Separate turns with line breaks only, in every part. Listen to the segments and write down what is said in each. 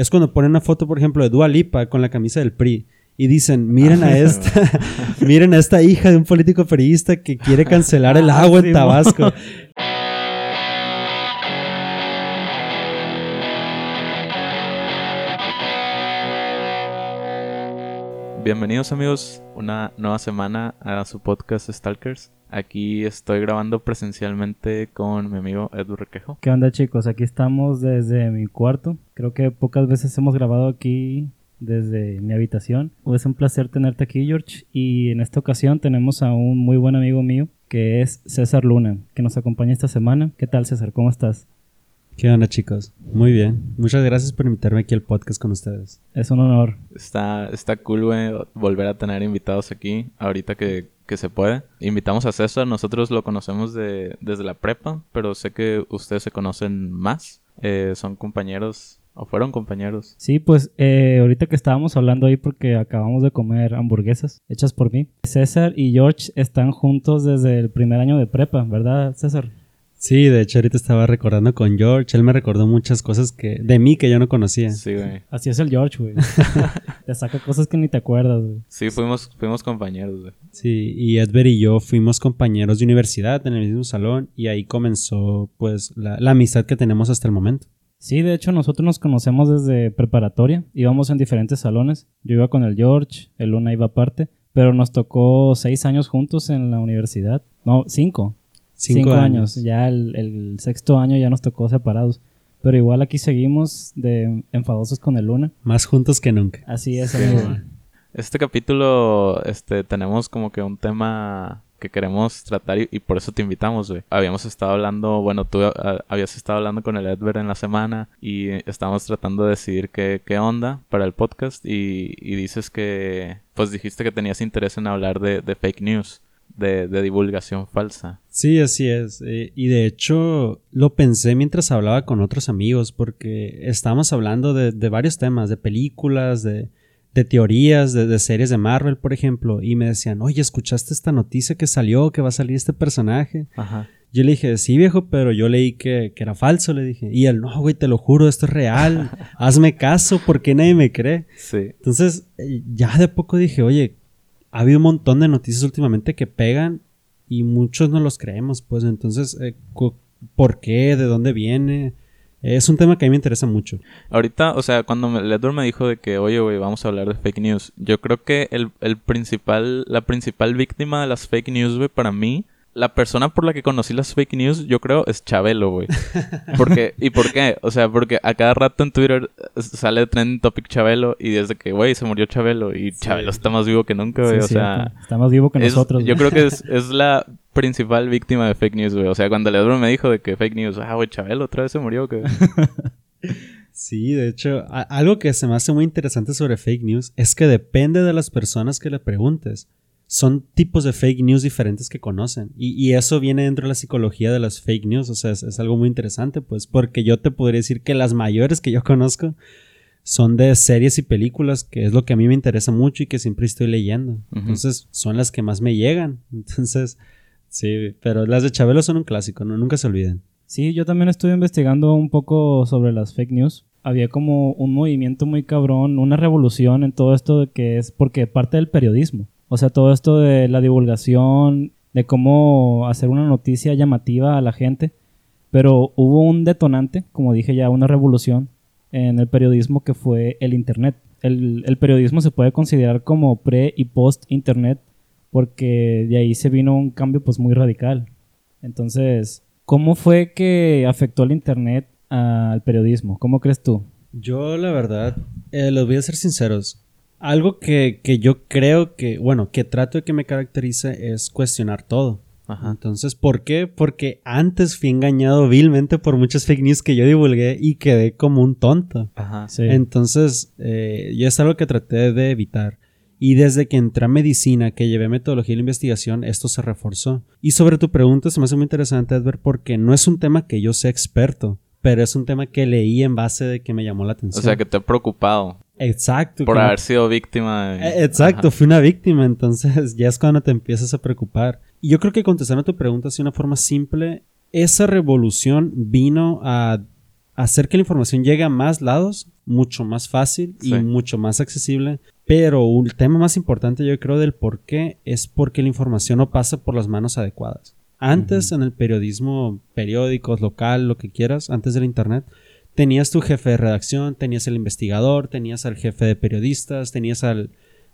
es cuando ponen una foto, por ejemplo, de Dua Lipa con la camisa del PRI y dicen, miren a esta, miren a esta hija de un político periodista que quiere cancelar el
Ah,
agua en
sí,
Tabasco.
Bienvenidos amigos, una nueva semana a su podcast Stalkers. Aquí estoy grabando presencialmente con mi amigo Edu Requejo.
¿Qué onda chicos? Aquí estamos desde mi cuarto. Creo que pocas veces hemos grabado aquí desde mi habitación. Es un placer tenerte aquí George y en esta ocasión tenemos a un muy buen amigo mío que es César Luna, que nos acompaña esta semana. ¿Qué tal César? ¿Cómo estás?
¿Qué onda, chicos? Muy bien. Muchas gracias por invitarme aquí al podcast con ustedes.
Es un honor.
Está, está cool, güey, volver a tener invitados aquí ahorita que, que se puede. Invitamos a César, nosotros lo conocemos de, desde la prepa, pero sé que ustedes se conocen más. Eh, son compañeros o fueron compañeros.
Sí, pues eh, ahorita que estábamos hablando ahí porque acabamos de comer hamburguesas hechas por mí. César y George están juntos desde el primer año de prepa, ¿verdad César?
Sí, de hecho ahorita estaba recordando con George, él me recordó muchas cosas que de mí que yo no conocía.
Sí, güey.
Así es el George, güey. te saca cosas que ni te acuerdas, güey.
Sí, fuimos, fuimos compañeros, güey.
Sí, y Edver y yo fuimos compañeros de universidad en el mismo salón y ahí comenzó pues la, la amistad que tenemos hasta el momento.
Sí, de hecho nosotros nos conocemos desde preparatoria, íbamos en diferentes salones. Yo iba con el George, el Luna iba aparte, pero nos tocó seis años juntos en la universidad. No, cinco.
Cinco, años.
Ya el, el sexto año ya nos tocó separados. Pero igual aquí seguimos de enfadosos con el Luna.
Más juntos que nunca.
Así es,
Sí,
amigo.
güey. Este capítulo, este, tenemos como que un tema que queremos tratar y, y por eso te invitamos, güey. Habíamos estado hablando, bueno, tú ah, habías estado hablando con el Edver en la semana y estábamos tratando de decidir qué, qué onda para el podcast y, y dices que, pues dijiste que tenías interés en hablar de, de fake news, de, de divulgación falsa.
Sí, así es. Eh, y de hecho lo pensé mientras hablaba con otros amigos porque estábamos hablando de, de varios temas, de películas, de, de teorías, de, de series de Marvel, por ejemplo, y me decían, oye, ¿escuchaste esta noticia que salió, que va a salir este personaje?
Ajá.
Yo le dije, sí, viejo, pero yo leí que, que era falso, le dije. Y él, no, güey, te lo juro, esto es real. Hazme caso, ¿por qué nadie me cree?
Sí.
Entonces, eh, ya de poco dije, oye, ha habido un montón de noticias últimamente que pegan y muchos no los creemos, pues entonces, eh, ¿por qué? ¿De dónde viene? Es un tema que a mí me interesa mucho.
Ahorita, o sea, cuando me, me dijo de que, oye, güey, vamos a hablar de fake news, yo creo que el, el principal, la principal víctima de las fake news, güey, para mí, la persona por la que conocí las fake news, yo creo, es Chabelo, güey. Porque, ¿y por qué? O sea, porque a cada rato en Twitter eh, sale trending topic Chabelo y desde que, güey, se murió Chabelo y Chabelo está más vivo que nunca, güey.
Sí,
o sea,
está más vivo que
es-
nosotros.
yo
güey.
creo que es, es la principal víctima de fake news, güey. O sea, cuando Edward me dijo de que fake news, ah, güey, Chabelo otra vez se murió, que...
Sí, de hecho, algo que se me hace muy interesante sobre fake news es que depende de las personas que le preguntes. Son tipos de fake news diferentes que conocen. Y, y eso viene dentro de la psicología de las fake news. O sea, es, es algo muy interesante, pues, porque yo te podría decir que las mayores que yo conozco son de series y películas, que es lo que a mí me interesa mucho y que siempre estoy leyendo. Entonces, son las que más me llegan. Entonces, sí, pero las de Chabelo son un clásico, ¿no? Nunca se olviden.
Sí, yo también estuve investigando un poco sobre las fake news. Había como un movimiento muy cabrón, una revolución en todo esto de que es porque parte del periodismo. O sea, todo esto de la divulgación, de cómo hacer una noticia llamativa a la gente. Pero hubo un detonante, como dije ya, una revolución en el periodismo que fue el Internet. El, periodismo se puede considerar como pre y post Internet porque de ahí se vino un cambio pues muy radical. Entonces, ¿cómo fue que afectó el Internet al periodismo? ¿Cómo crees tú?
Yo, la verdad, eh, les voy a ser sinceros. Algo que, que yo creo que, bueno, que trato de que me caracterice es cuestionar todo.
Ajá.
Entonces, ¿por qué? Porque antes fui engañado vilmente por muchas fake news que yo divulgué y quedé como un tonto.
Ajá.
Sí.
Entonces, eh, yo es algo que traté de evitar. Y desde que entré a medicina, que llevé metodología la investigación, esto se reforzó. Y sobre tu pregunta, se me hace muy interesante, Edward, porque no es un tema que yo sea experto, pero es un tema que leí en base de que me llamó la
O
atención.
sea, que te ha preocupado
Exacto.
por haber sido víctima de...
Eh, Exacto,
Ajá.
fui una víctima, entonces ya es cuando te empiezas a preocupar. Y yo creo que contestando a tu pregunta así de una forma simple, esa revolución vino a hacer que la información llegue a más lados mucho más fácil y
Sí.
mucho más accesible. Pero un tema más importante yo creo del por qué es porque la información no pasa por las manos adecuadas. Antes en el periodismo, periódicos, local, lo que quieras, antes del internet, tenías tu jefe de redacción, tenías el investigador, tenías al jefe de periodistas, tenías al,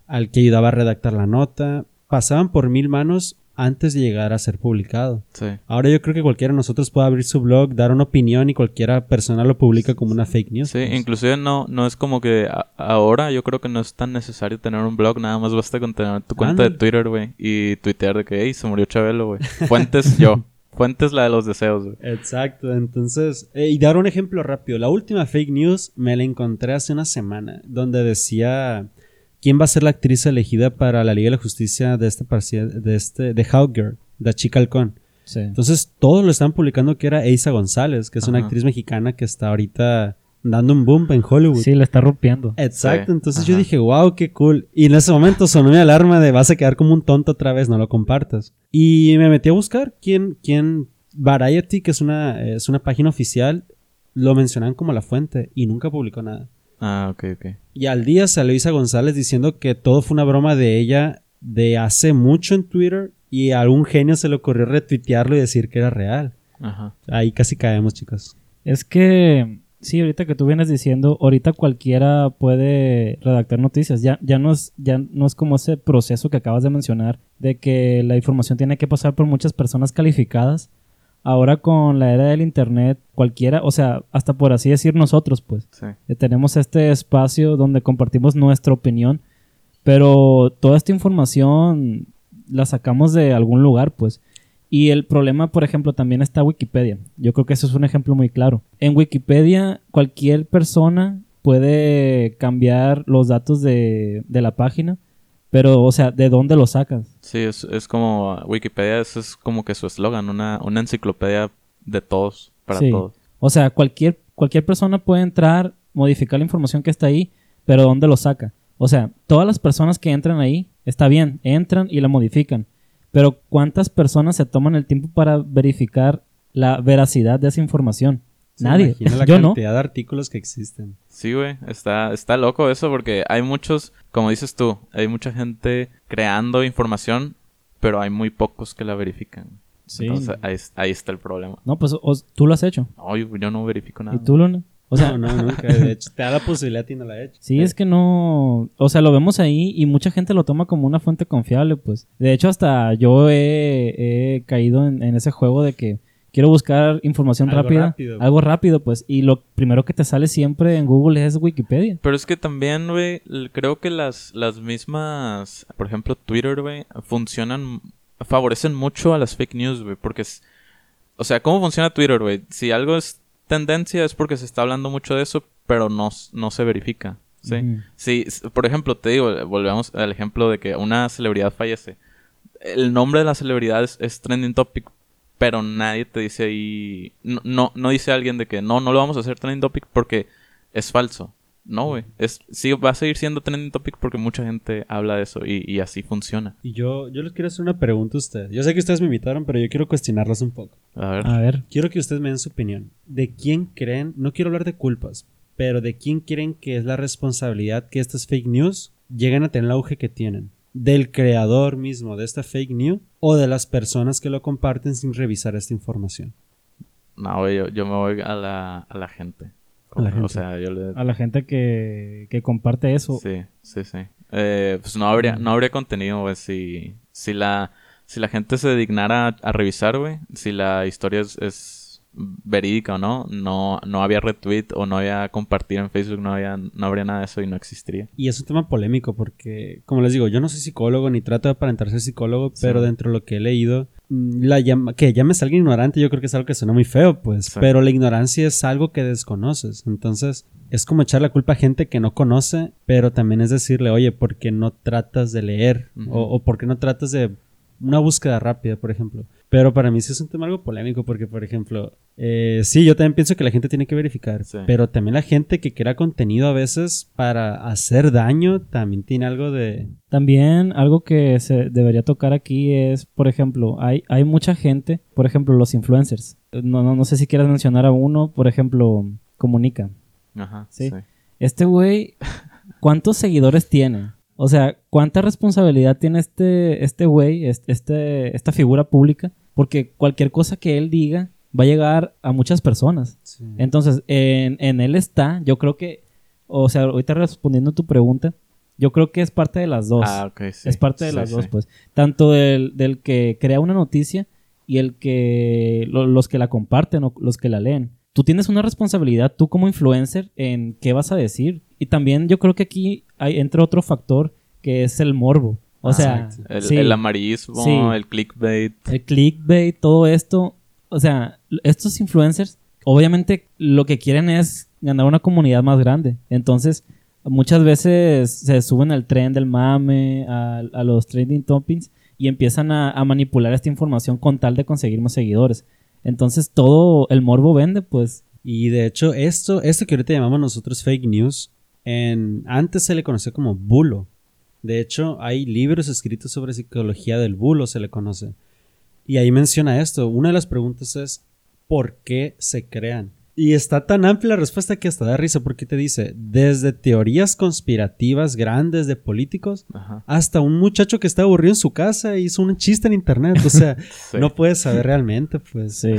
al que ayudaba a redactar la nota. Pasaban por mil manos antes de llegar a ser publicado.
Sí.
Ahora yo creo que cualquiera de nosotros puede abrir su blog, dar una opinión y cualquiera persona lo publica como una fake news.
Sí,
pues.
inclusive no, no es como que a- ahora yo creo que no es tan necesario tener un blog, nada más basta con tener tu cuenta de. Twitter, güey, y tuitear de que, hey, se murió Chabelo, güey. Fuentes yo. Fuentes la de los deseos, güey.
Exacto, entonces, eh, y dar un ejemplo rápido. La última fake news me la encontré hace una semana, donde decía quién va a ser la actriz elegida para la Liga de la Justicia de este, de este, de Hawkgirl, de Chica Halcón.
Sí.
Entonces, todos lo están publicando que era Eiza González, que es una actriz mexicana que está ahorita dando un boom en Hollywood.
Sí, le está rompiendo.
Exacto,
Sí,
entonces
ajá.
yo dije, wow, qué cool. Y en ese momento sonó mi alarma de vas a quedar como un tonto otra vez, no lo compartas. Y me metí a buscar quién, quién, Variety, que es una, es una página oficial, lo mencionan como la fuente y nunca publicó nada.
Ah, ok, ok.
Y al día salió Isa González diciendo que todo fue una broma de ella de hace mucho en Twitter y a algún genio se le ocurrió retuitearlo y decir que era real.
Ajá.
Ahí casi caemos, chicos.
Es que, sí, ahorita que tú vienes diciendo, ahorita cualquiera puede redactar noticias. Ya, ya, no es, ya no es como ese proceso que acabas de mencionar, de que la información tiene que pasar por muchas personas calificadas. Ahora con la era del Internet, cualquiera, o sea, hasta por así decir nosotros, pues,
Sí.
eh, tenemos este espacio donde compartimos nuestra opinión, pero toda esta información la sacamos de algún lugar, pues. Y el problema, por ejemplo, también está Wikipedia. Yo creo que eso es un ejemplo muy claro. En Wikipedia, cualquier persona puede cambiar los datos de, de la página, pero, o sea, ¿de dónde lo sacas?
Sí, es, es como Wikipedia, eso es como que su eslogan, una, una enciclopedia de todos, para
Sí.
todos.
O sea, cualquier, cualquier persona puede entrar, modificar la información que está ahí, pero ¿dónde lo saca? O sea, todas las personas que entran ahí, está bien, entran y la modifican. Pero ¿cuántas personas se toman el tiempo para verificar la veracidad de esa información?
Se
Nadie.
la
Yo no.
cantidad de artículos que existen.
Sí, güey, está, está loco eso porque hay muchos, como dices tú, hay mucha gente creando información, pero hay muy pocos que la verifican.
Sí.
Entonces ahí, ahí está el problema.
No, pues o- tú lo has hecho.
No, yo, yo no verifico nada.
¿Y tú, Luna? O sea,
no, no, nunca. De hecho, te da la posibilidad y no la he hecho.
Sí, es que no, o sea, lo vemos ahí y mucha gente lo toma como una fuente confiable, pues. De hecho, hasta yo he, he caído en, en ese juego de que quiero buscar información
Algo
rápida,
rápido.
algo rápido, pues, y lo primero que te sale siempre en Google es Wikipedia.
Pero es que también, güey, creo que las, las mismas, por ejemplo, Twitter, güey, funcionan, favorecen mucho a las fake news, güey, porque es, o sea, ¿cómo funciona Twitter, güey? Si algo es tendencia es porque se está hablando mucho de eso, pero no, no se verifica, ¿sí? Por ejemplo, te digo, volvemos al ejemplo de que una celebridad fallece. El nombre de la celebridad es, es trending topic, pero nadie te dice ahí, no, no, no dice alguien de que no, no lo vamos a hacer trending topic porque es falso. No, güey. Es, sí, va a seguir siendo trending topic porque mucha gente habla de eso y, y así funciona.
Y yo, yo les quiero hacer una pregunta a ustedes. Yo sé que ustedes me invitaron, pero yo quiero cuestionarlos un poco.
A ver.
A ver,
Quiero que ustedes me den su opinión. ¿De quién creen? No quiero hablar de culpas, pero ¿de quién creen que es la responsabilidad que estas fake news lleguen a tener el auge que tienen? ¿Del creador mismo de esta fake news o de las personas que lo comparten sin revisar esta información?
No, güey, yo, yo me voy a la, a la gente.
A la
O
gente.
sea, yo le...
a la gente que, que comparte eso.
Sí, sí, sí. Eh, pues no habría, no habría contenido, güey, si, si la, si la gente se dignara a, a revisar, güey, si la historia es, es verídica o no, no, no había retweet o no había compartir en Facebook, no había, no habría nada de eso y no existiría.
Y es un tema polémico porque, como les digo, yo no soy psicólogo ni trato de aparentar ser psicólogo, pero dentro de lo que he leído, la llama, que llames a alguien ignorante, yo creo que es algo que suena muy feo, pues,
Sí.
pero la ignorancia es algo que desconoces. Entonces, es como echar la culpa a gente que no conoce, pero también es decirle, oye, ¿por qué no tratas de leer? O, o ¿por qué no tratas de una búsqueda rápida, por ejemplo? Pero para mí sí es un tema algo polémico porque, por ejemplo, eh, sí, yo también pienso que la gente tiene que verificar,
Sí.
pero también la gente que crea contenido a veces para hacer daño también tiene algo de...
También algo que se debería tocar aquí es, por ejemplo, hay, hay mucha gente, por ejemplo, los influencers. No, no, no sé si quieras mencionar a uno, por ejemplo, Comunica.
Ajá,
Sí.
sí.
este güey, ¿cuántos seguidores tiene? O sea, ¿cuánta responsabilidad tiene este este güey, este, esta figura pública? Porque cualquier cosa que él diga va a llegar a muchas personas. Entonces, en, en él está, yo creo que, o sea, ahorita respondiendo a tu pregunta, yo creo que es parte de las dos.
Ah, ok, sí.
Es parte de
Sí,
las dos, pues. Tanto del, del que crea una noticia y el que lo- los que la comparten o los que la leen. Tú tienes una responsabilidad, tú como influencer, en qué vas a decir. Y también yo creo que aquí hay, entra otro factor que es el morbo. O sea.
El,
sí,
el amarillismo,
Sí.
el clickbait.
el clickbait, todo esto. O sea, estos influencers, obviamente lo que quieren es ganar una comunidad más grande. Entonces, muchas veces se suben al tren del mame, a, a los trending topics y empiezan a, a manipular esta información con tal de conseguir más seguidores. Entonces, todo el morbo vende, pues.
Y de hecho, esto, esto que ahorita llamamos nosotros fake news, en, antes se le conocía como bulo. De hecho, hay libros escritos sobre psicología del bulo, se le conoce. Y ahí menciona esto. Una de las preguntas es, ¿por qué se crean? Y está tan amplia la respuesta que hasta da risa porque te dice, desde teorías conspirativas grandes de políticos
Ajá.
hasta un muchacho que está aburrido en su casa y hizo un chiste en internet. O sea,
Sí.
no puedes saber realmente, pues.
Sí.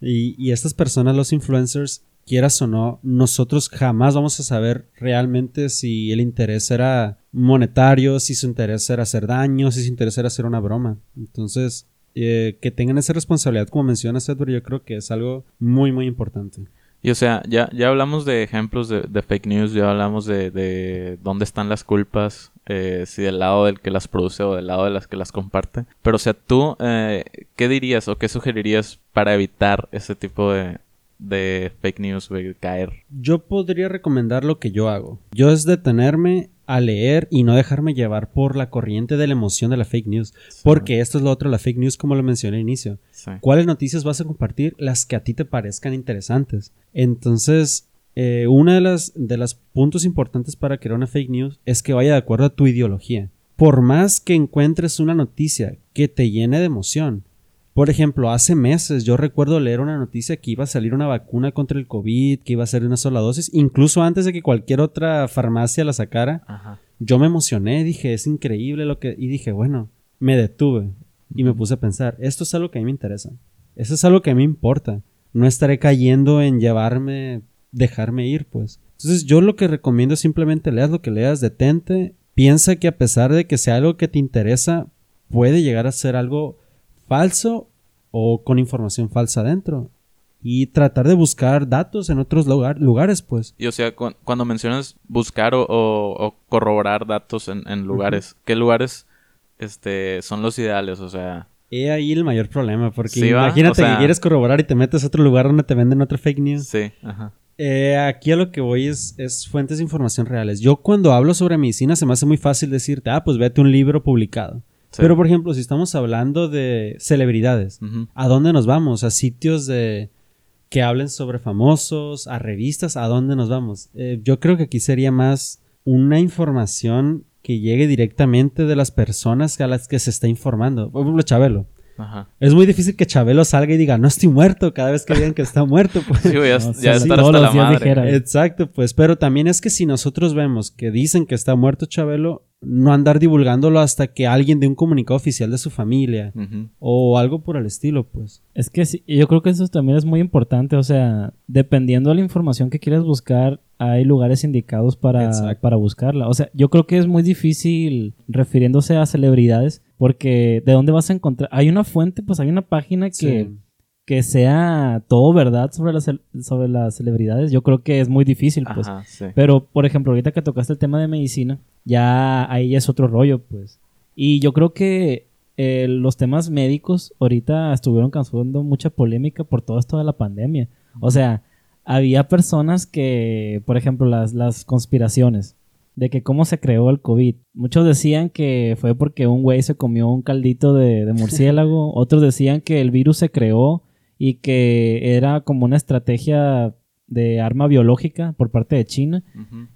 Y, y estas personas, los influencers, quieras o no, nosotros jamás vamos a saber realmente si el interés era monetario, si su interés era hacer daño, si su interés era hacer una broma. Entonces, eh, que tengan esa responsabilidad, como mencionas, Edward, yo creo que es algo muy, muy importante.
Y o sea, ya, ya hablamos de ejemplos de, de fake news, ya hablamos de, de dónde están las culpas, eh, si del lado del que las produce o del lado de las que las comparte. Pero o sea, tú, eh, ¿qué dirías o qué sugerirías para evitar ese tipo de, de fake news, güey, caer?
Yo podría recomendar lo que yo hago. Yo es detenerme a leer y no dejarme llevar por la corriente de la emoción de la fake news. Porque esto es lo otro, la fake news, como lo mencioné al inicio.
Sí.
¿Cuáles noticias vas a compartir? Las que a ti te parezcan interesantes. Entonces, eh, una de las, de los puntos importantes para crear una fake news es que vaya de acuerdo a tu ideología. Por más que encuentres una noticia que te llene de emoción. Por ejemplo, hace meses yo recuerdo leer una noticia que iba a salir una vacuna contra el COVID, que iba a ser una sola dosis, incluso antes de que cualquier otra farmacia la sacara.
Ajá.
Yo me emocioné, dije, es increíble lo que... Y dije, bueno, me detuve y me puse a pensar, esto es algo que a mí me interesa. Eso es algo que a mí me importa. No estaré cayendo en llevarme, dejarme ir, pues. Entonces yo lo que recomiendo es simplemente leas lo que leas, detente, piensa que a pesar de que sea algo que te interesa, puede llegar a ser algo falso o con información falsa dentro. Y tratar de buscar datos en otros lugar- lugares, pues.
Y o sea, cu- cuando mencionas buscar o, o- o corroborar datos en, en lugares, ¿qué lugares este, son los ideales? O sea,
He ahí el mayor problema, porque
Sí,
imagínate
o sea-
que quieres corroborar y te metes a otro lugar donde te venden otra fake news.
sí, ajá.
Eh, aquí a lo que voy es, es fuentes de información reales. Yo cuando hablo sobre medicina se me hace muy fácil decirte, ah, pues vete un libro publicado.
Sí.
Pero por ejemplo, si estamos hablando de celebridades. ¿a dónde nos vamos? ¿A sitios de que hablen sobre famosos? ¿A revistas? ¿A dónde nos vamos? Eh, yo creo que aquí sería más una información que llegue directamente de las personas a las que se está informando. Por ejemplo, Chabelo.
Ajá.
Es muy difícil que Chabelo salga y diga, no estoy muerto, cada vez que digan que está muerto. Pues.
Sí, ya,
No,
ya
todos
hasta la madre.
dijera.
Exacto, pues, pero también es que si nosotros vemos que dicen que está muerto Chabelo, no andar divulgándolo hasta que alguien dé un comunicado oficial de su familia o algo por el estilo, pues.
Es que sí, yo creo que eso también es muy importante. O sea, dependiendo de la información que quieras buscar, hay lugares indicados para, para buscarla. O sea, yo creo que es muy difícil refiriéndose a celebridades, porque ¿de dónde vas a encontrar? Hay una fuente, pues hay una página que,
Sí.
Que sea todo verdad sobre las, sobre las celebridades. Yo creo que es muy difícil, pues.
Ajá, sí.
Pero, por ejemplo, ahorita que tocaste el tema de medicina, ya ahí es otro rollo, pues. Y yo creo que eh, los temas médicos ahorita estuvieron causando mucha polémica por todo esto de la pandemia. O sea, había personas que, por ejemplo, las, las conspiraciones de que cómo se creó el COVID. Muchos decían que fue porque un güey se comió un caldito de, de murciélago. Otros decían que el virus se creó y que era como una estrategia de arma biológica por parte de China.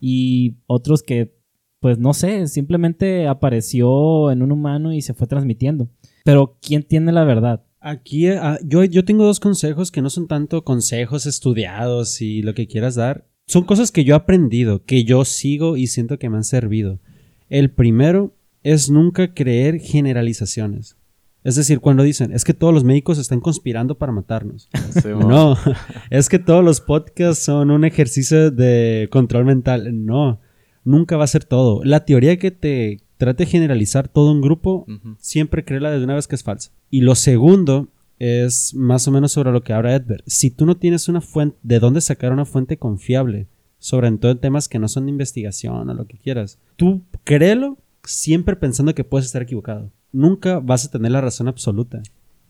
Y otros que, pues no sé, simplemente apareció en un humano y se fue transmitiendo. Pero ¿quién tiene la verdad?
Aquí ah, yo, yo tengo dos consejos que no son tanto consejos estudiados y lo que quieras dar. son cosas que yo he aprendido, que yo sigo y siento que me han servido. El primero es nunca creer generalizaciones. Es decir, cuando dicen, es que todos los médicos están conspirando para matarnos.
Sí.
No, es que todos los podcasts son un ejercicio de control mental. No, nunca va a ser todo. La teoría que te trate de generalizar todo un grupo, siempre créela desde una vez que es falsa. Y lo segundo es más o menos sobre lo que habla Edgar. Si tú no tienes una fuente, de dónde sacar una fuente confiable, sobre todo en temas que no son de investigación o lo que quieras, tú créelo siempre pensando que puedes estar equivocado. Nunca vas a tener la razón absoluta.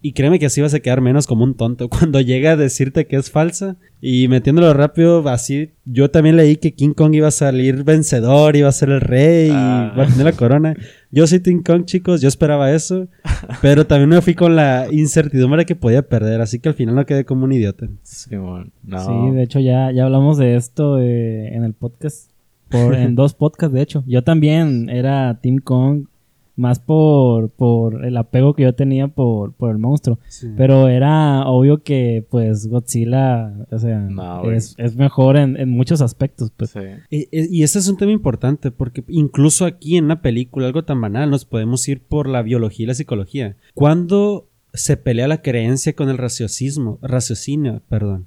Y créeme que así vas a quedar menos como un tonto cuando llega a decirte que es falsa. Y metiéndolo rápido, así. Yo también leí que King Kong iba a salir vencedor, iba a ser el rey,
Ah.
y iba a tener la corona. Yo soy King Kong, chicos, yo esperaba eso. Pero también me fui con la incertidumbre de que podía perder, así que al final no quedé como un idiota.
Sí, mo. No.
Sí, de hecho ya, ya hablamos de esto eh, en el podcast. Por, en dos podcasts, de hecho. Yo también era Team Kong. Más por, por el apego que yo tenía por, por el monstruo. Pero era obvio que, pues, Godzilla, o sea,
No,
es, es mejor en, en muchos aspectos, pues.
Sí.
E- Y ese es un tema importante porque incluso aquí en una película, algo tan banal, nos podemos ir por la biología y la psicología. Cuando se pelea la creencia con el raciocismo, raciocinio, perdón.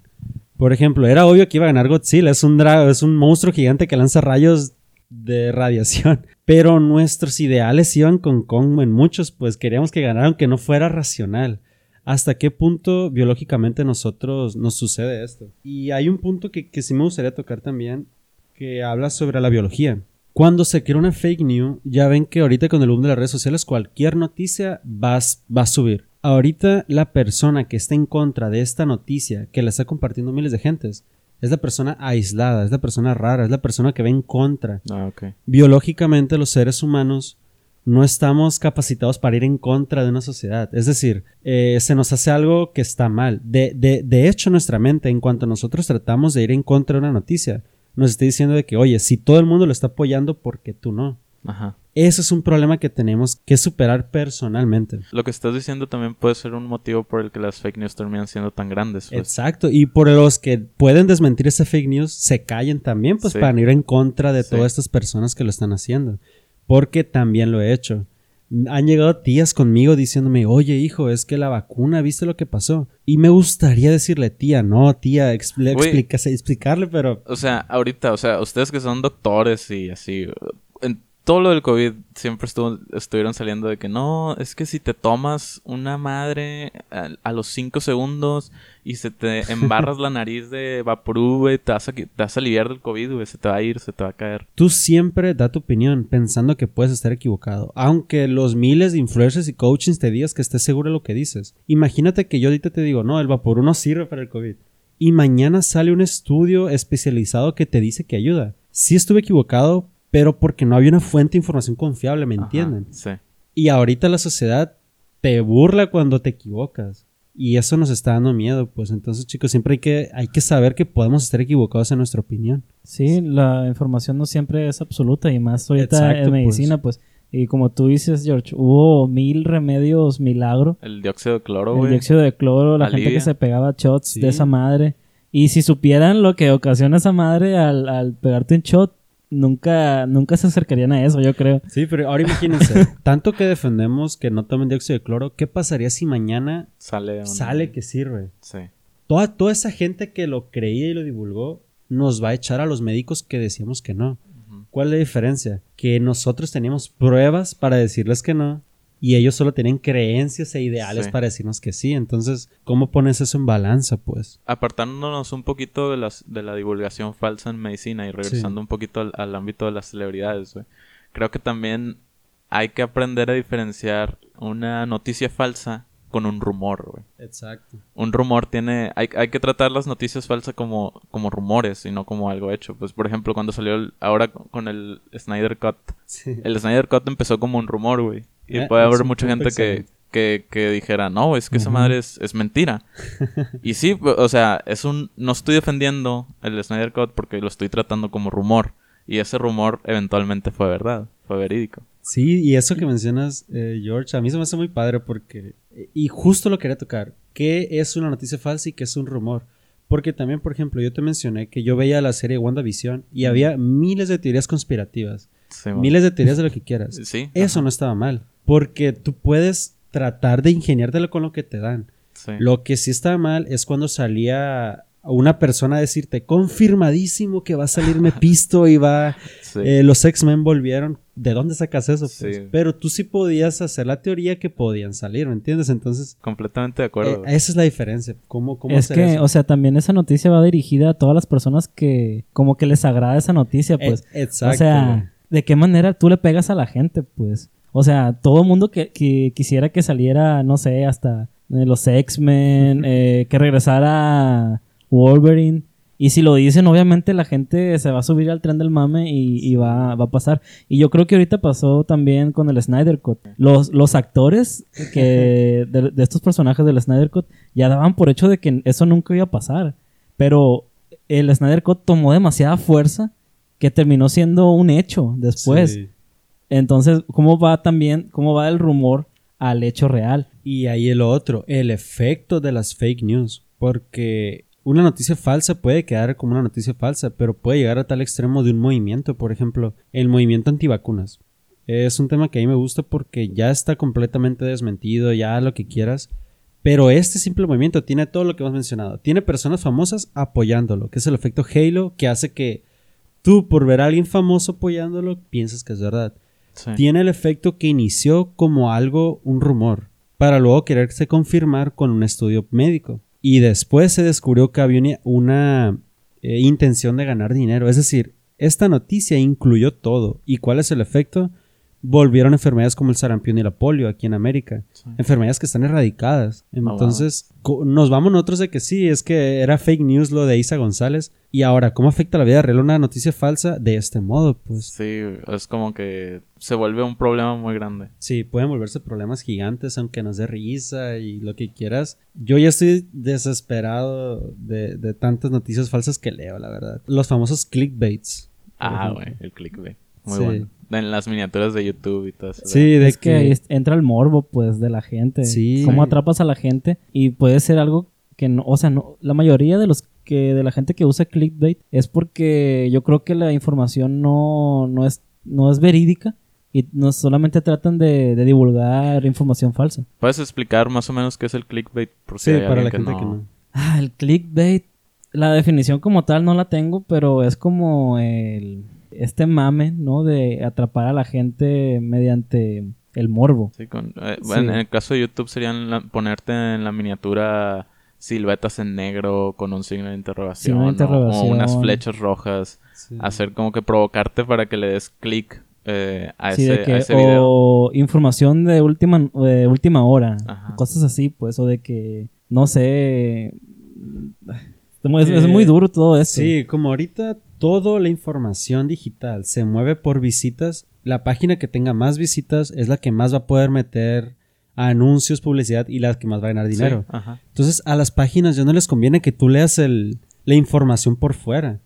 Por ejemplo, era obvio que iba a ganar Godzilla, es un, es un monstruo gigante que lanza rayos de radiación. Pero nuestros ideales iban con Kong en muchos, pues queríamos que ganara aunque no fuera racional. ¿Hasta qué punto biológicamente nosotros nos sucede esto? Y hay un punto que, que sí me gustaría tocar también, que habla sobre la biología. Cuando se crea una fake news, ya ven que ahorita con el boom de las redes sociales cualquier noticia va, va a subir. Ahorita la persona que está en contra de esta noticia, que la está compartiendo miles de gentes, es la persona aislada, es la persona rara, es la persona que va en contra.
Ah.
Biológicamente los seres humanos no estamos capacitados para ir en contra de una sociedad. Es decir, eh, se nos hace algo que está mal. De, de, de hecho, nuestra mente, en cuanto nosotros tratamos de ir en contra de una noticia, nos está diciendo de que, oye, si todo el mundo lo está apoyando, ¿por qué tú no?
Ajá.
Ese es un problema que tenemos que superar personalmente.
Lo que estás diciendo también puede ser un motivo por el que las fake news terminan siendo tan grandes. pues.
Exacto. Y por los que pueden desmentir ese fake news, se callen también, pues
Sí.
para ir en contra de
Sí.
todas estas personas que lo están haciendo. Porque también lo he hecho. Han llegado tías conmigo diciéndome, oye hijo, es que la vacuna, ¿viste lo que pasó? Y me gustaría decirle, tía, no, tía, expl- explícase- explicarle, pero
O sea, ahorita, o sea, ustedes que son doctores y así, en todo lo del COVID siempre estuvo, estuvieron saliendo de que no, es que si te tomas una madre a, a los 5 segundos y se te embarras la nariz de Vaporub, güey, te vas, a, qui- te vas a aliviar del COVID, güey, se te va a ir, se te va a caer.
tú siempre da tu opinión pensando que puedes estar equivocado. Aunque los miles de influencers y coachings te digas que estés seguro de lo que dices. Imagínate que yo ahorita te digo, no, el Vaporú no sirve para el COVID. Y mañana sale un estudio especializado que te dice que ayuda. Sí estuve equivocado, pero porque no había una fuente de información confiable, ¿me
Ajá,
entienden?
Sí.
Y ahorita la sociedad te burla cuando te equivocas. Y eso nos está dando miedo, pues entonces chicos, siempre hay que, hay que saber que podemos estar equivocados en nuestra opinión.
Sí, la información no siempre es absoluta y más ahorita
Exacto,
en medicina, pues. Y como tú dices, George, hubo mil remedios milagro.
El dióxido de cloro,
el
güey.
dióxido de cloro, la gente que se pegaba shots
Sí.
de esa madre. Y si supieran lo que ocasiona esa madre al, al pegarte un shot, nunca, nunca se acercarían a eso, yo creo.
Sí, pero ahora imagínense, tanto que defendemos que no tomen dióxido de cloro, ¿qué pasaría si mañana
Sale. un-
sale que sirve?
Sí.
Toda, toda esa gente que lo creía y lo divulgó nos va a echar a los médicos que decíamos que no. ¿Cuál es la diferencia? Que nosotros teníamos pruebas para decirles que no y ellos solo tenían creencias e ideales
Sí.
para decirnos que sí. Entonces, ¿cómo pones eso en balanza, pues?
Apartándonos un poquito de, las, de la divulgación falsa en medicina y regresando un poquito al, al ámbito de las celebridades, güey. Creo que también hay que aprender a diferenciar una noticia falsa con un rumor, güey.
Exacto.
Un rumor tiene... Hay, hay que tratar las noticias falsas como, como rumores y no como algo hecho. Pues, por ejemplo, cuando salió el- ahora con el Snyder Cut.
Sí.
El Snyder Cut empezó como un rumor, güey. Y
Eh,
puede haber mucha gente que, que, que dijera, no, es que esa madre es, es mentira. y sí, o sea, es un... No estoy defendiendo el Snyder Cut porque lo estoy tratando como rumor. Y ese rumor eventualmente fue verdad, fue verídico.
Sí, y eso que mencionas, eh, George, a mí se me hace muy padre porque... Y justo lo quería tocar. ¿Qué es una noticia falsa y qué es un rumor? Porque también, por ejemplo, yo te mencioné que yo veía la serie WandaVision y había miles de teorías conspirativas.
Sí.
Miles de teorías de lo que quieras.
Sí.
Eso no estaba mal. Porque tú puedes tratar de ingeniártelo con lo que te dan.
Sí.
Lo que sí estaba mal es cuando salía una persona a decirte confirmadísimo que va a salir Mephisto y va
Sí.
eh, los X-Men volvieron. ¿De dónde sacas eso? pues?
Sí.
Pero tú sí podías hacer la teoría que podían salir, ¿me entiendes? Entonces,
Completamente de
eh,
acuerdo.
esa es la diferencia. ¿Cómo, cómo
Es
hacer
que,
eso?
o sea, también esa noticia va dirigida a todas las personas que como que les agrada esa noticia, pues.
Eh, exacto.
o sea, ¿de qué manera tú le pegas a la gente, pues? O sea, todo el mundo que, que quisiera que saliera, no sé, hasta eh, los X-Men, eh, que regresara Wolverine. Y si lo dicen, obviamente la gente se va a subir al tren del mame y, y va, va a pasar. Y yo creo que ahorita pasó también con el Snyder Cut. Los, los actores que de, de estos personajes del Snyder Cut ya daban por hecho de que eso nunca iba a pasar. Pero el Snyder Cut tomó demasiada fuerza que terminó siendo un hecho después.
Sí.
Entonces, ¿cómo va también, cómo va el rumor al hecho real?
Y ahí el otro, el efecto de las fake news. Porque una noticia falsa puede quedar como una noticia falsa, pero puede llegar a tal extremo de un movimiento. Por ejemplo, el movimiento antivacunas. Es un tema que a mí me gusta porque ya está completamente desmentido, ya lo que quieras. Pero este simple movimiento tiene todo lo que hemos mencionado. Tiene personas famosas apoyándolo, que es el efecto Halo, que hace que tú, por ver a alguien famoso apoyándolo, pienses que es verdad Tiene el efecto que inició como algo, un rumor, para luego quererse confirmar con un estudio médico. Y después se descubrió que había una, una, eh, intención de ganar dinero. Es decir, esta noticia incluyó todo. ¿Y cuál es el efecto? Volvieron enfermedades como el sarampión y la polio aquí en América.
Sí.
Enfermedades que están erradicadas.
wow.
Entonces, nos vamos nosotros de que sí, es que era fake news lo de Isa González. Y ahora, ¿cómo afecta la vida real una noticia falsa? De este modo, pues.
Sí, es como que se vuelve un problema muy grande.
Sí, pueden volverse problemas gigantes, aunque nos dé risa y lo que quieras. Yo ya estoy desesperado de, de tantas noticias falsas que leo, la verdad. Los famosos clickbaits.
Ah, güey, el clickbait. Muy
Sí.
bueno. En las miniaturas de YouTube y todo eso.
Sí, de
es que, entra el morbo, pues, de la gente.
Sí.
Cómo atrapas a la gente y puede ser algo que no, o sea, no, la mayoría de los que de la gente que usa clickbait es porque yo creo que la información no, no es no es verídica y no solamente tratan de, de divulgar información falsa.
¿Puedes explicar más o menos qué es el clickbait? Por si
Sí,
hay
para la
alguien
gente que no.
Ah, el clickbait, la definición como tal no la tengo, pero es como el este mame, ¿no? De atrapar a la gente mediante el morbo.
Sí, con, eh,
Sí.
en el caso de YouTube serían la- ponerte en la miniatura siluetas en negro con un signo de interrogación,
Signo de
o-
interrogación.
O, unas flechas rojas.
Sí.
Hacer como que provocarte para que le des clic eh, a,
Sí,
ese,
de que,
a ese video.
o información de última, de última hora,
Ajá.
cosas así, pues, o de que, no sé, es muy, es
Eh,
muy duro todo esto.
Sí, como ahorita toda la información digital se mueve por visitas, la página que tenga más visitas es la que más va a poder meter anuncios, publicidad y la que más va a ganar
Sí,
dinero.
ajá.
Entonces a las páginas ya no les conviene que tú leas el, la información por fuera.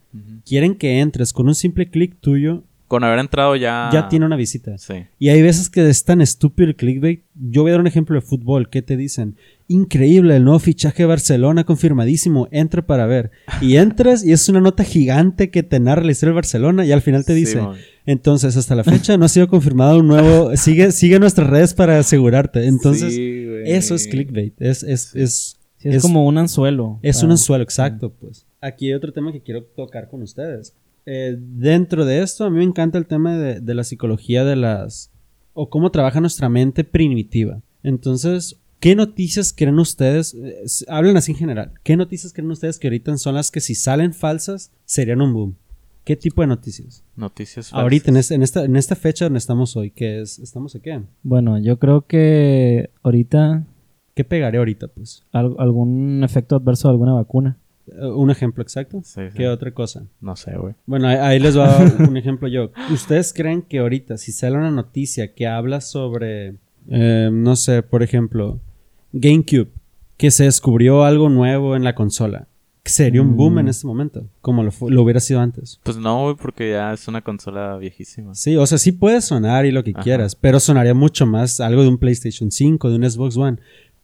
Quieren que entres con un simple clic tuyo,
Con haber entrado ya...
ya tiene una visita.
Sí.
Y hay veces que es tan estúpido el clickbait. Yo voy a dar un ejemplo de fútbol. ¿Qué te dicen? Increíble, el nuevo fichaje de Barcelona confirmadísimo. Entra para ver. Y entras y es una nota gigante que te narra la historia del Barcelona y al final te dice, entonces hasta la fecha no ha sido confirmado un nuevo... Sigue, sigue nuestras redes para asegurarte. Entonces,
Sí, güey.
eso es clickbait. Es, es, es,
Sí, es,
es-
como un anzuelo.
es
para-
un anzuelo, exacto, pues. Aquí hay otro tema que quiero tocar con ustedes. Eh, dentro de esto, a mí me encanta el tema de, de la psicología de las... o cómo trabaja nuestra mente primitiva. Entonces, ¿qué noticias creen ustedes? eh, hablen así en general. ¿Qué noticias creen ustedes que ahorita son las que si salen falsas serían un boom? ¿Qué tipo de noticias?
Noticias
Ahorita, en,
falsas.
este- en, esta, en esta fecha donde estamos hoy, que es... ¿Estamos a qué?
Bueno, yo creo que ahorita
¿Qué pegaré ahorita, pues?
al- algún efecto adverso de alguna vacuna.
¿Un ejemplo exacto?
Sí, sí.
¿Qué otra cosa?
No sé, güey.
Bueno, ahí, ahí les va un ejemplo yo. ¿Ustedes creen que ahorita, si sale una noticia que habla sobre, eh, no sé, por ejemplo, GameCube, que se descubrió algo nuevo en la consola, sería un boom
Mm.
en este momento, como lo, hubiera sido antes?
Pues no, güey, porque ya es una consola viejísima.
Sí, o sea, sí puede sonar y lo que
Ajá.
quieras, pero sonaría mucho más algo de un PlayStation 5, de un Xbox One,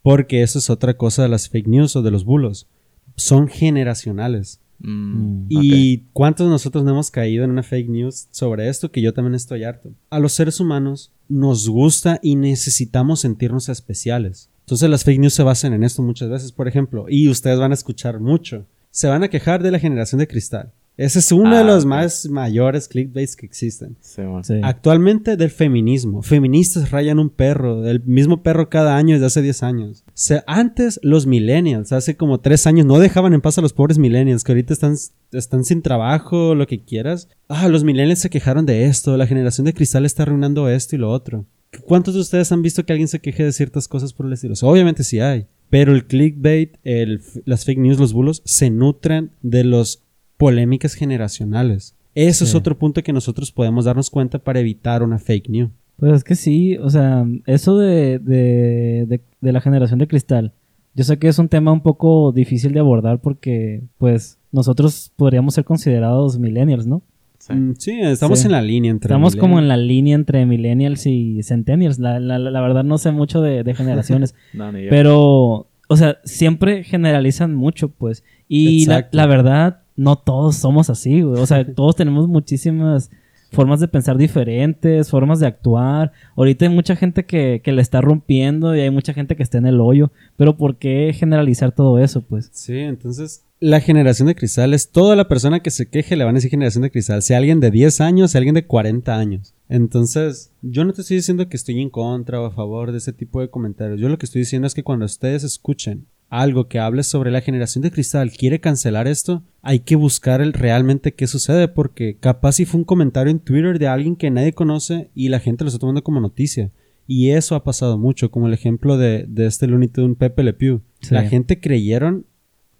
porque eso es otra cosa de las fake news o de los bulos. Son generacionales.
Mm,
¿Y cuántos de nosotros no hemos caído en una fake news sobre esto que yo también estoy harto? A los seres humanos nos gusta y necesitamos sentirnos especiales. Entonces las fake news se basan en esto muchas veces, por ejemplo, y ustedes van a escuchar mucho. Se van a quejar de la generación de cristal. Ese es uno
Ah,
de los
ok.
más mayores clickbaits que existen.
Sí, bueno.
Sí.
Actualmente del feminismo. Feministas rayan un perro, el mismo perro cada año desde hace 10 años. O sea, antes los millennials, hace como 3 años, no dejaban en paz a los pobres millennials, que ahorita están, están sin trabajo, lo que quieras. Ah, los millennials se quejaron de esto, la generación de cristal está arruinando esto y lo otro. ¿Cuántos de ustedes han visto que alguien se queje de ciertas cosas por el estilo? O sea, obviamente sí hay. Pero el clickbait, el, las fake news, los bulos, se nutren de los polémicas generacionales. Eso es otro punto que nosotros podemos darnos cuenta para evitar una fake news.
Pues es que sí, o sea, eso de, de, de, de la generación de cristal, yo sé que es un tema un poco difícil de abordar porque, pues, nosotros podríamos ser considerados millennials, ¿no?
Sí.
Mm, Sí, estamos
Sí.
en la línea entre.
Estamos como en la línea entre millennials y centennials. La, la, la verdad no sé mucho de, de generaciones,
No, ni yo.
pero, o sea, siempre generalizan mucho, pues. Y la verdad, no todos somos así, güey. O sea, todos tenemos muchísimas formas de pensar diferentes, formas de actuar. Ahorita hay mucha gente que, que le está rompiendo y hay mucha gente que está en el hoyo. Pero ¿por qué generalizar todo eso, pues?
Sí, entonces la generación de cristal es toda la persona que se queje le van a decir generación de cristal, sea alguien de 10 años, sea alguien de 40 años. Entonces, yo no te estoy diciendo que estoy en contra o a favor de ese tipo de comentarios. Yo lo que estoy diciendo es que cuando ustedes escuchen algo que hable sobre la generación de cristal, quiere cancelar esto, hay que buscar el realmente qué sucede, porque capaz si fue un comentario en Twitter de alguien que nadie conoce y la gente lo está tomando como noticia. Y eso ha pasado mucho, como el ejemplo de, de este Looney Tunes Pepe Le Pew.
Sí.
La gente creyeron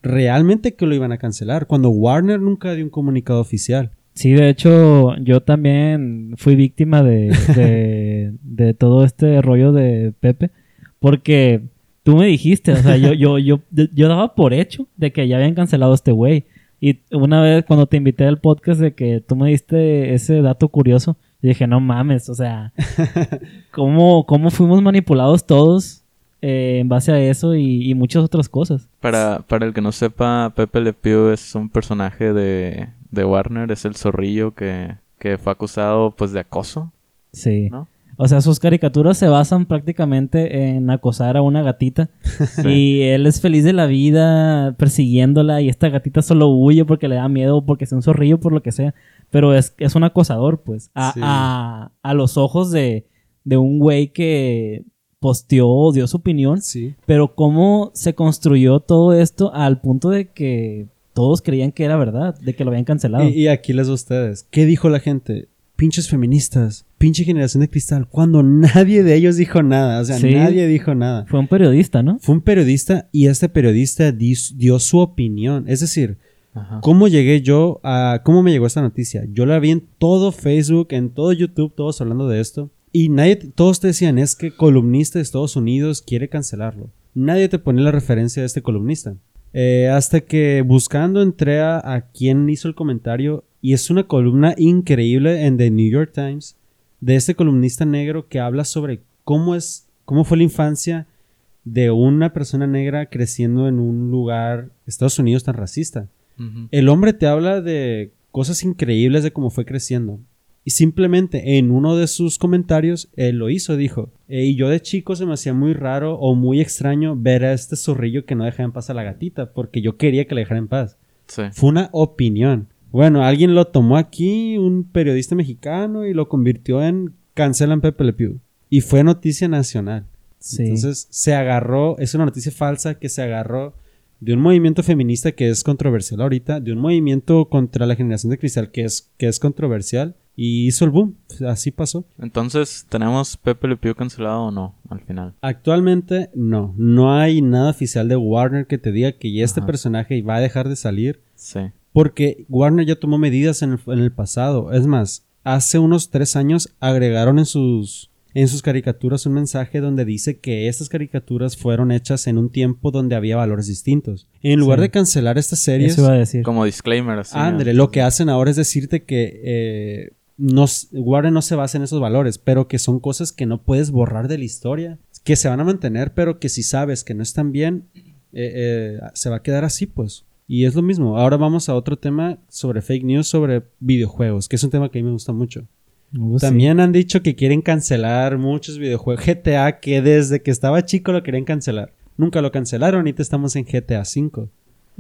realmente que lo iban a cancelar, cuando Warner nunca dio un comunicado oficial.
Sí, de hecho, yo también fui víctima de, de, de todo este rollo de Pepe, porque tú me dijiste, o sea, yo, yo, yo, yo daba por hecho de que ya habían cancelado a este güey. Y una vez cuando te invité al podcast de que tú me diste ese dato curioso, yo dije, no mames, o sea, ¿cómo, cómo fuimos manipulados todos eh, en base a eso y, y muchas otras cosas?
Para, para el que no sepa, Pepe Le Pew es un personaje de, de Warner, es el zorrillo que, que fue acusado pues de acoso,
Sí.
¿no?
O sea, sus caricaturas se basan prácticamente en acosar a una gatita. Y él es feliz de la vida persiguiéndola y esta gatita solo huye porque le da miedo, porque es un zorrillo, por lo que sea. Pero es, es un acosador, pues. A,
Sí.
a- a los ojos de, de un güey que posteó o dio su opinión.
Sí.
Pero cómo se construyó todo esto al punto de que todos creían que era verdad, de que lo habían cancelado.
Y, y aquí les doy a ustedes. ¿Qué dijo la gente? Pinches feministas, pinche generación de cristal, cuando nadie de ellos dijo nada. O sea,
Sí.
nadie dijo nada.
Fue un periodista, ¿no?
Fue un periodista y este periodista dis- dio su opinión. Es decir,
Ajá.
¿Cómo llegué yo a... ¿Cómo me llegó esta noticia? Yo la vi en todo Facebook, en todo YouTube, todos hablando de esto. Y nadie, todos te decían, es que columnista de Estados Unidos quiere cancelarlo. Nadie te ponía la referencia de este columnista. Eh, hasta que buscando entré a, a quién hizo el comentario y es una columna increíble en The New York Times de este columnista negro que habla sobre cómo es, cómo fue la infancia de una persona negra creciendo en un lugar, Estados Unidos, tan racista. El hombre te habla de cosas increíbles de cómo fue creciendo. Y simplemente en uno de sus comentarios, él lo hizo, dijo. "Eh, y yo de chico se me hacía muy raro o muy extraño ver a este zorrillo que no dejaba en paz a la gatita, porque yo quería que le dejara en paz.
Sí.
Fue una opinión. Bueno, alguien lo tomó aquí, un periodista mexicano, y lo convirtió en cancelan Pepe Le Pew. Y fue noticia nacional.
Sí.
Entonces se agarró, es una noticia falsa que se agarró de un movimiento feminista que es controversial ahorita, de un movimiento contra la generación de cristal que es, que es controversial y hizo el boom. Así pasó.
Entonces, ¿tenemos Pepe Le Pew cancelado o no al final?
Actualmente no, no hay nada oficial de Warner que te diga que ya este
Ajá.
personaje va a dejar de salir
Sí.
Porque Warner ya tomó medidas en el, en el pasado. Es más, hace unos tres años agregaron en sus, en sus caricaturas un mensaje donde dice que estas caricaturas fueron hechas en un tiempo donde había valores distintos. En lugar
Sí.
de cancelar estas series,
Eso iba a decir.
Como disclaimer, así. ¿no?
lo que hacen ahora es decirte que eh, no, s- Warner no se basa en esos valores, pero que son cosas que no puedes borrar de la historia, que se van a mantener, pero que si sabes que no están bien, eh, eh, se va a quedar así, pues. Y es lo mismo. Ahora vamos a otro tema sobre fake news, sobre videojuegos, que es un tema que a mí me gusta mucho.
Uh, sí.
También han dicho que quieren cancelar muchos videojuegos. GTA, que desde que estaba chico lo querían cancelar. Nunca lo cancelaron, ahorita estamos en GTA V.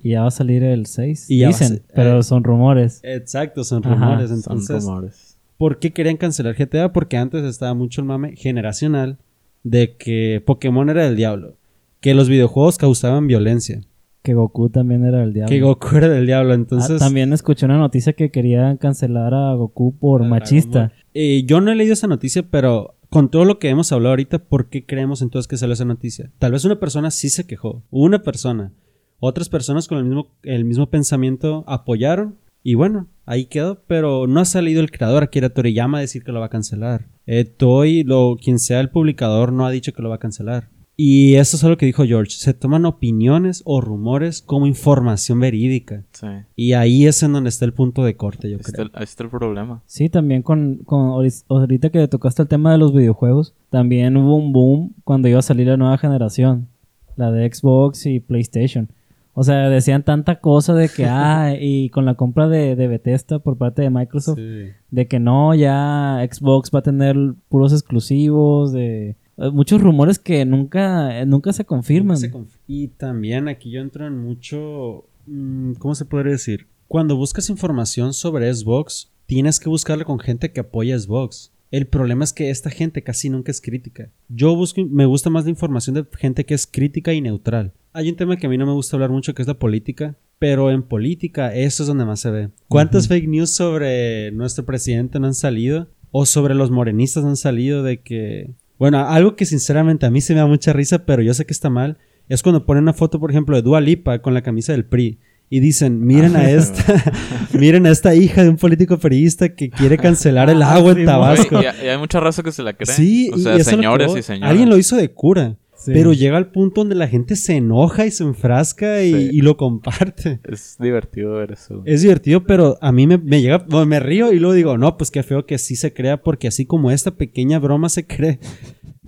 Y ya va a salir el 6.
Y
Dicen,
ser-
pero
eh,
son rumores.
Exacto, son
Ajá,
rumores.
Son
Entonces,
rumores.
¿por qué querían cancelar GTA? Porque antes estaba mucho el mame generacional de que Pokémon era del diablo. Que los videojuegos causaban violencia.
Que Goku también era el diablo.
Que Goku era del diablo. Entonces,
Ah, también escuché una noticia que querían cancelar a Goku por
a
machista.
Eh, yo no he leído esa noticia, pero con todo lo que hemos hablado ahorita, ¿por qué creemos entonces que salió esa noticia? Tal vez una persona sí se quejó. Una persona. Otras personas con el mismo, el mismo pensamiento apoyaron. Y bueno, ahí quedó. Pero no ha salido el creador, Akira Toriyama, a decir que lo va a cancelar. Eh, Toy, lo, quien sea el publicador, no ha dicho que lo va a cancelar. Y eso es lo que dijo George. Se toman opiniones o rumores como información verídica.
Sí.
Y ahí es en donde está el punto de corte, yo
Ahí está,
creo.
el, ahí está el problema.
Sí, también con, con ahorita que tocaste el tema de los videojuegos, también hubo un boom cuando iba a salir la nueva generación, la de Xbox y PlayStation. O sea, decían tanta cosa de que, ah, y con la compra de, de Bethesda por parte de Microsoft,
Sí.
de que no, ya Xbox va a tener puros exclusivos, de eh, muchos rumores que nunca, eh, nunca se confirman.
Se conf- y también aquí yo entro en mucho. mm, ¿Cómo se podría decir? Cuando buscas información sobre Xbox, tienes que buscarla con gente que apoya Xbox. El problema es que esta gente casi nunca es crítica. Yo busco, me gusta más la información de gente que es crítica y neutral. Hay un tema que a mí no me gusta hablar mucho que es la política, pero en política eso es donde más se ve. ¿Cuántas fake news sobre nuestro presidente no han salido? O sobre los morenistas han salido de que... Bueno, algo que sinceramente a mí se me da mucha risa, pero yo sé que está mal, es cuando ponen una foto, por ejemplo, de Dua Lipa con la camisa del PRI. Y dicen, miren a esta, miren a esta hija de un político periodista que quiere cancelar el
Ah,
agua en Tabasco.
Y, y hay mucha raza que se la cree.
Sí,
o
y
sea,
que
señores y señoras.
Alguien lo hizo de cura,
Sí.
pero llega al punto donde la gente se enoja y se enfrasca y,
Sí.
y lo comparte.
Es divertido ver eso.
Es divertido, pero a mí me, me llega, bueno, me río y luego digo, no, pues qué feo que sí se crea, porque así como esta pequeña broma se cree,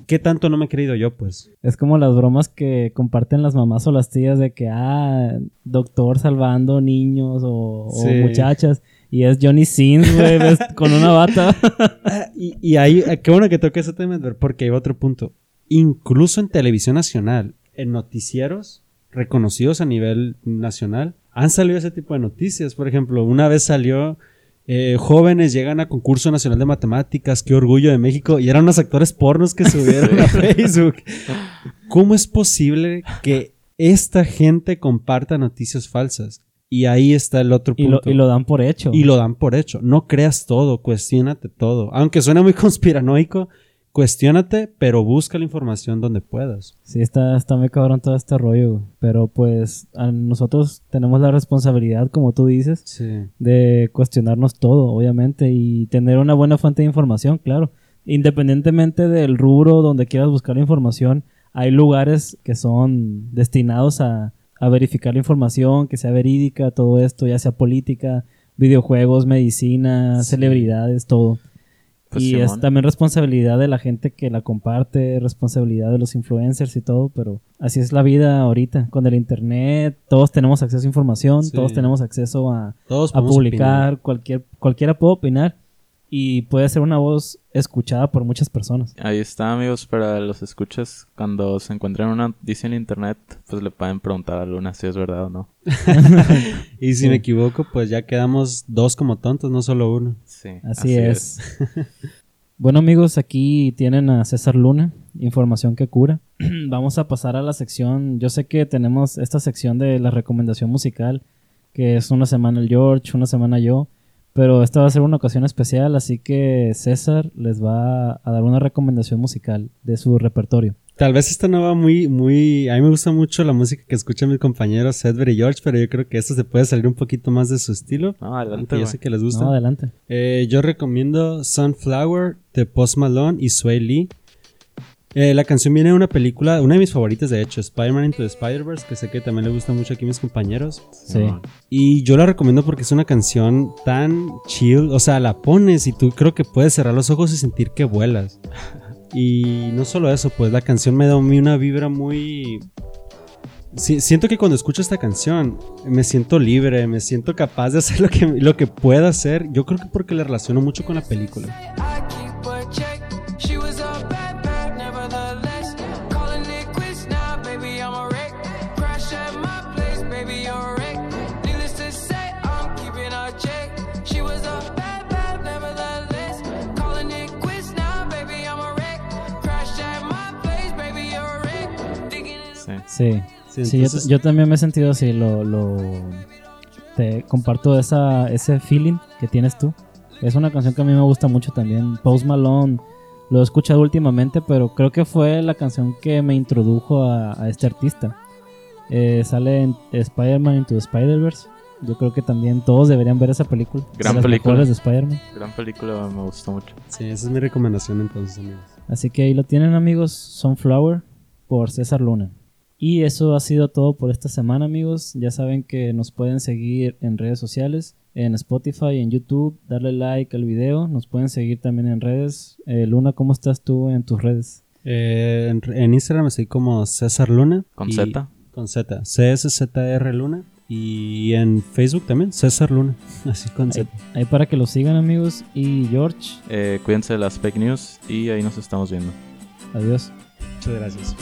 ¿qué tanto no me he creído yo, pues?
Es como las bromas que comparten las mamás o las tías de que, ah, doctor salvando niños o, o
Sí.
muchachas. Y es Johnny Sins, güey, con una bata.
Ah, y, y ahí, ah, qué bueno que toque ese tema, porque hay otro punto. Incluso en televisión nacional, en noticieros reconocidos a nivel nacional, han salido ese tipo de noticias. Por ejemplo, una vez salió eh, jóvenes llegan a concurso nacional de matemáticas, qué orgullo de México, y eran unos actores pornos que subieron a Facebook. ¿Cómo es posible que esta gente comparta noticias falsas? Y ahí está el otro
y,
punto.
lo, y lo dan por hecho.
Y lo dan por hecho. No creas todo, cuestiónate todo. Aunque suene muy conspiranoico, cuestiónate, pero busca la información donde puedas.
Sí, está, está muy cabrón todo este rollo. Pero pues a nosotros tenemos la responsabilidad, como tú dices,
Sí.
de cuestionarnos todo, obviamente, y tener una buena fuente de información, claro. Independientemente del rubro donde quieras buscar la información, hay lugares que son destinados a, a verificar la información, que sea verídica, todo esto, ya sea política, videojuegos, medicina,
Sí.
celebridades, todo.
Pues,
y es también responsabilidad de la gente que la comparte, responsabilidad de los influencers y todo, pero así es la vida ahorita. Con el internet, todos tenemos acceso a información,
Sí.
todos tenemos acceso a,
Todos
a publicar, cualquier, cualquiera puede opinar y puede ser una voz escuchada por muchas personas.
Ahí está, amigos, para los escuchas. Cuando se encuentren una noticia en internet, pues le pueden preguntar a Luna si es verdad o no.
Y si
Sí.
me equivoco, pues ya quedamos dos como tontos, no solo uno.
Sí,
Así, es. bueno amigos, aquí tienen a César Luna, información que cura. Vamos a pasar a la sección, yo sé que tenemos esta sección de la recomendación musical, que es una semana el George, una semana yo, pero esta va a ser una ocasión especial, así que César les va a dar una recomendación musical de su repertorio.
Tal vez esta no va muy, muy... A mí me gusta mucho la música que escuchan mis compañeros Edward y George, pero yo creo que esto se puede salir un poquito más de su estilo.
No, adelante,
yo sé que les gusta.
No, adelante.
Eh, yo recomiendo Sunflower de Post Malone y Sway Lee. Eh, la canción viene de una película, una de mis favoritas de hecho, Spider-Man Into the Spider-Verse, que sé que también le gusta mucho aquí a mis compañeros.
Sí.
Y yo la recomiendo porque es una canción tan chill, o sea, la pones y tú creo que puedes cerrar los ojos y sentir que vuelas. Y no solo eso, pues la canción me da a mí una vibra muy... si- siento que cuando escucho esta canción me siento libre, me siento capaz de hacer lo que, lo que pueda hacer. Yo creo que porque le relaciono mucho con la película.
Sí.
Sí. Yo, también me he sentido así, lo, lo te comparto esa, ese feeling que tienes tú. Es una canción que a mí me gusta mucho también. Post Malone, lo he escuchado últimamente, pero creo que fue la canción que me introdujo a, a este artista. Eh, sale en Spider-Man Into Spider-Verse. Yo creo que también todos deberían ver esa película.
Gran
de
película.
de Spider-Man.
Gran película, me gustó mucho.
Sí, esa es mi recomendación entonces, amigos.
Así que ahí lo tienen amigos, Sunflower por César Luna. Y eso ha sido todo por esta semana amigos. Ya saben que nos pueden seguir en redes sociales, en Spotify, en YouTube, darle like al video. Nos pueden seguir también en redes. Eh, Luna, ¿cómo estás tú en tus redes?
Eh, en, en Instagram estoy como César Luna.
¿Con Z?
Con Z. CSZR Luna. Y en Facebook también, César Luna. Así con
Ahí,
Z.
ahí para que lo sigan amigos. Y George,
Eh, cuídense de las fake news y ahí nos estamos viendo.
adiós.
Muchas gracias.